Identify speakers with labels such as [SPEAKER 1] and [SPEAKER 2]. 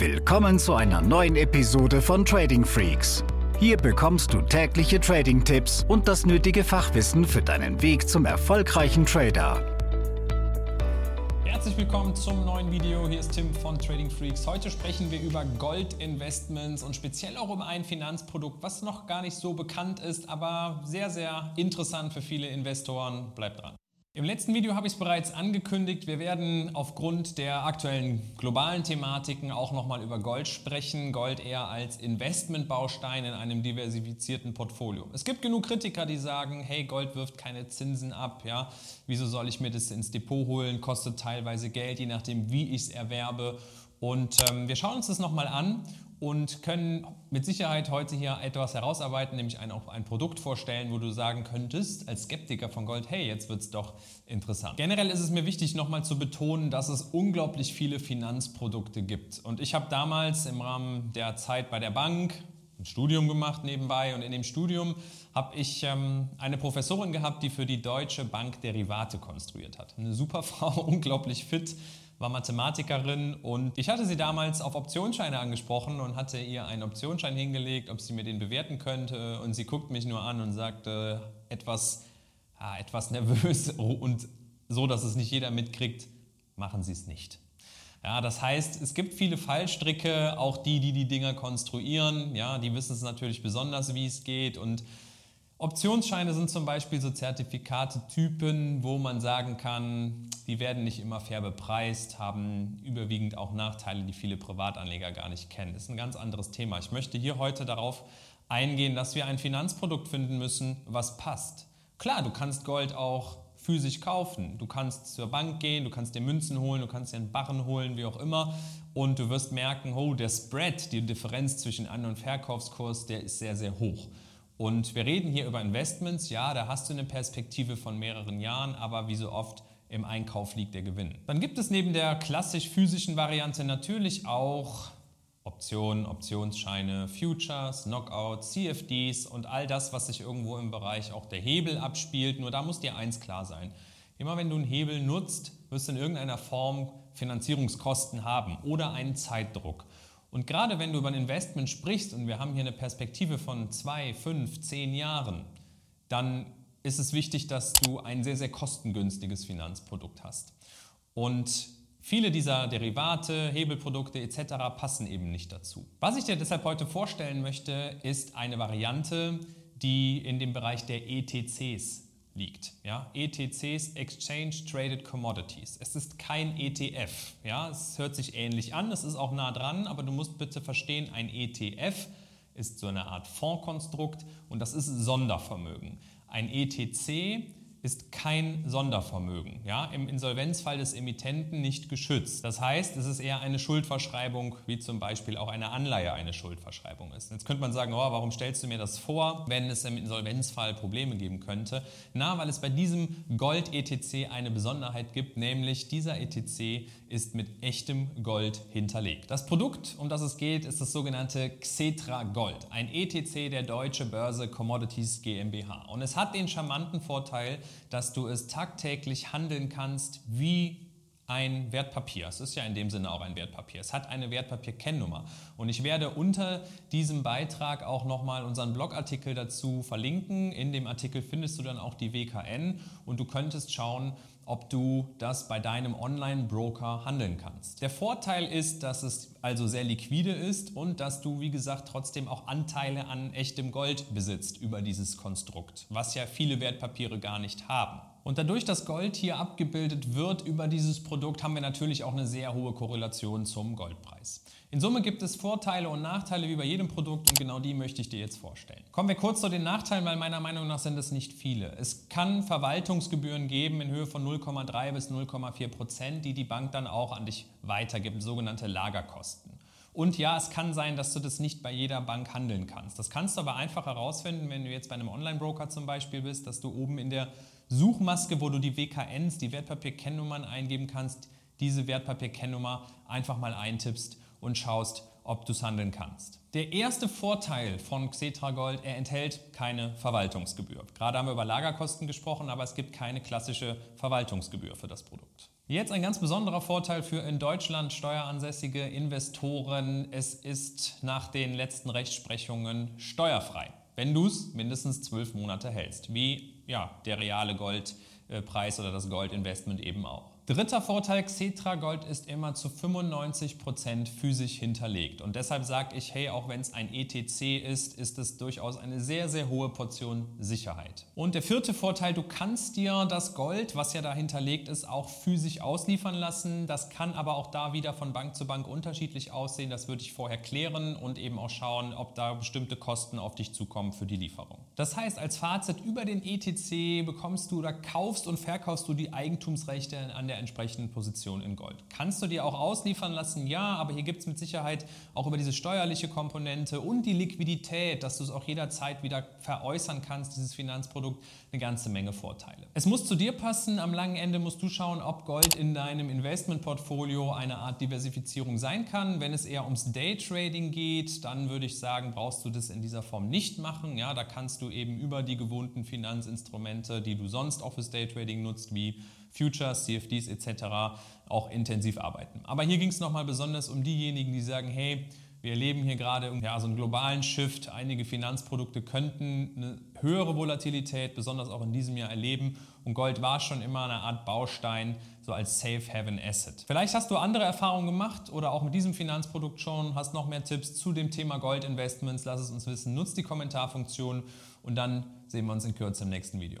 [SPEAKER 1] Willkommen zu einer neuen Episode von Trading Freaks. Hier bekommst du tägliche Trading-Tipps und das nötige Fachwissen für deinen Weg zum erfolgreichen Trader.
[SPEAKER 2] Herzlich willkommen zum neuen Video. Hier ist Tim von Trading Freaks. Heute sprechen wir über Goldinvestments und speziell auch um ein Finanzprodukt, was noch gar nicht so bekannt ist, aber sehr, sehr interessant für viele Investoren. Bleibt dran. Im letzten Video habe ich es bereits angekündigt, wir werden aufgrund der aktuellen globalen Thematiken auch nochmal über Gold sprechen. Gold eher als Investmentbaustein in einem diversifizierten Portfolio. Es gibt genug Kritiker, die sagen, hey, Gold wirft keine Zinsen ab, ja, wieso soll ich mir das ins Depot holen, kostet teilweise Geld, je nachdem, wie ich es erwerbe. Und ähm, wir schauen uns das nochmal an und können mit Sicherheit heute hier etwas herausarbeiten, nämlich ein, auch ein Produkt vorstellen, wo du sagen könntest, als Skeptiker von Gold, hey, jetzt wird es doch interessant. Generell ist es mir wichtig, nochmal zu betonen, dass es unglaublich viele Finanzprodukte gibt. Und ich habe damals im Rahmen der Zeit bei der Bank ein Studium gemacht nebenbei und in dem Studium habe ich ähm, eine Professorin gehabt, die für die Deutsche Bank Derivate konstruiert hat. Eine super Frau, unglaublich fit, war Mathematikerin und ich hatte sie damals auf Optionsscheine angesprochen und hatte ihr einen Optionsschein hingelegt, ob sie mir den bewerten könnte. Und sie guckt mich nur an und sagte etwas, ja, etwas nervös und so, dass es nicht jeder mitkriegt, machen Sie es nicht. Ja, das heißt, es gibt viele Fallstricke, auch die, die die Dinger konstruieren, ja, die wissen es natürlich besonders, wie es geht. Und Optionsscheine sind zum Beispiel so Zertifikate-Typen, wo man sagen kann, die werden nicht immer fair bepreist, haben überwiegend auch Nachteile, die viele Privatanleger gar nicht kennen. Das ist ein ganz anderes Thema. Ich möchte hier heute darauf eingehen, dass wir ein Finanzprodukt finden müssen, was passt. Klar, du kannst Gold auch physisch kaufen. Du kannst zur Bank gehen, du kannst dir Münzen holen, du kannst dir einen Barren holen, wie auch immer. Und du wirst merken, oh, der Spread, die Differenz zwischen An- und Verkaufskurs, der ist sehr, sehr hoch. Und wir reden hier über Investments. Ja, da hast du eine Perspektive von mehreren Jahren, aber wie so oft im Einkauf liegt der Gewinn. Dann gibt es neben der klassisch physischen Variante natürlich auch Optionen, Optionsscheine, Futures, Knockouts, CFDs und all das, was sich irgendwo im Bereich auch der Hebel abspielt. Nur da muss dir eins klar sein. Immer wenn du einen Hebel nutzt, wirst du in irgendeiner Form Finanzierungskosten haben oder einen Zeitdruck. Und gerade wenn du über ein Investment sprichst und wir haben hier eine Perspektive von zwei, fünf, zehn Jahren, dann ist es wichtig, dass du ein sehr, sehr kostengünstiges Finanzprodukt hast. Und viele dieser Derivate, Hebelprodukte etc. passen eben nicht dazu. Was ich dir deshalb heute vorstellen möchte, ist eine Variante, die in dem Bereich der ETCs liegt. Ja? ETCs, Exchange Traded Commodities. Es ist kein ETF. Ja? Es hört sich ähnlich an, es ist auch nah dran, aber du musst bitte verstehen, ein ETF ist so eine Art Fondskonstrukt und das ist Sondervermögen. Ein ETC ist kein Sondervermögen, ja, im Insolvenzfall des Emittenten nicht geschützt. Das heißt, es ist eher eine Schuldverschreibung, wie zum Beispiel auch eine Anleihe eine Schuldverschreibung ist. Jetzt könnte man sagen, oh, warum stellst du mir das vor, wenn es im Insolvenzfall Probleme geben könnte? Na, weil es bei diesem Gold-ETC eine Besonderheit gibt, nämlich dieser ETC ist mit echtem Gold hinterlegt. Das Produkt, um das es geht, ist das sogenannte Xetra Gold, ein ETC der Deutsche Börse Commodities GmbH. Und es hat den charmanten Vorteil, dass du es tagtäglich handeln kannst wie ein Wertpapier. Es ist ja in dem Sinne auch ein Wertpapier. Es hat eine Wertpapierkennnummer. Und ich werde unter diesem Beitrag auch nochmal unseren Blogartikel dazu verlinken. In dem Artikel findest du dann auch die WKN und du könntest schauen, ob du das bei deinem Online-Broker handeln kannst. Der Vorteil ist, dass es also sehr liquide ist und dass du, wie gesagt, trotzdem auch Anteile an echtem Gold besitzt über dieses Konstrukt, was ja viele Wertpapiere gar nicht haben. Und dadurch, dass Gold hier abgebildet wird über dieses Produkt, haben wir natürlich auch eine sehr hohe Korrelation zum Goldpreis. In Summe gibt es Vorteile und Nachteile wie bei jedem Produkt und genau die möchte ich dir jetzt vorstellen. Kommen wir kurz zu den Nachteilen, weil meiner Meinung nach sind es nicht viele. Es kann Verwaltungsgebühren geben in Höhe von 0,3 bis 0,4 Prozent, die die Bank dann auch an dich weitergibt, sogenannte Lagerkosten. Und ja, es kann sein, dass du das nicht bei jeder Bank handeln kannst. Das kannst du aber einfach herausfinden, wenn du jetzt bei einem Online-Broker zum Beispiel bist, dass du oben in der Suchmaske, wo du die WKNs, die Wertpapierkennnummern eingeben kannst, diese Wertpapierkennnummer einfach mal eintippst und schaust, ob du es handeln kannst. Der erste Vorteil von Xetra Gold, er enthält keine Verwaltungsgebühr. Gerade haben wir über Lagerkosten gesprochen, aber es gibt keine klassische Verwaltungsgebühr für das Produkt. Jetzt ein ganz besonderer Vorteil für in Deutschland steueransässige Investoren. Es ist nach den letzten Rechtsprechungen steuerfrei, wenn du es mindestens zwölf Monate hältst, wie ja, der reale Goldpreis oder das Goldinvestment eben auch. Dritter Vorteil, Xetra Gold ist immer zu 95% physisch hinterlegt. Und deshalb sage ich, hey, auch wenn es ein ETC ist, ist es durchaus eine sehr, sehr hohe Portion Sicherheit. Und der vierte Vorteil, du kannst dir das Gold, was ja da hinterlegt ist, auch physisch ausliefern lassen. Das kann aber auch da wieder von Bank zu Bank unterschiedlich aussehen. Das würde ich vorher klären und eben auch schauen, ob da bestimmte Kosten auf dich zukommen für die Lieferung. Das heißt, als Fazit über den ETC bekommst du oder kaufst und verkaufst du die Eigentumsrechte an der entsprechenden Position in Gold. Kannst du dir auch ausliefern lassen? Ja, aber hier gibt es mit Sicherheit auch über diese steuerliche Komponente und die Liquidität, dass du es auch jederzeit wieder veräußern kannst, dieses Finanzprodukt, eine ganze Menge Vorteile. Es muss zu dir passen. Am langen Ende musst du schauen, ob Gold in deinem Investmentportfolio eine Art Diversifizierung sein kann. Wenn es eher ums Daytrading geht, dann würde ich sagen, brauchst du das in dieser Form nicht machen. Ja, da kannst du eben über die gewohnten Finanzinstrumente, die du sonst auch fürs Daytrading nutzt, wie Futures, CFDs etc. auch intensiv arbeiten. Aber hier ging es nochmal besonders um diejenigen, die sagen, hey, wir erleben hier gerade ja, so einen globalen Shift. Einige Finanzprodukte könnten eine höhere Volatilität, besonders auch in diesem Jahr, erleben. Und Gold war schon immer eine Art Baustein, so als Safe Haven Asset. Vielleicht hast du andere Erfahrungen gemacht oder auch mit diesem Finanzprodukt schon, hast noch mehr Tipps zu dem Thema Goldinvestments. Lass es uns wissen. Nutzt die Kommentarfunktion und dann sehen wir uns in Kürze im nächsten Video.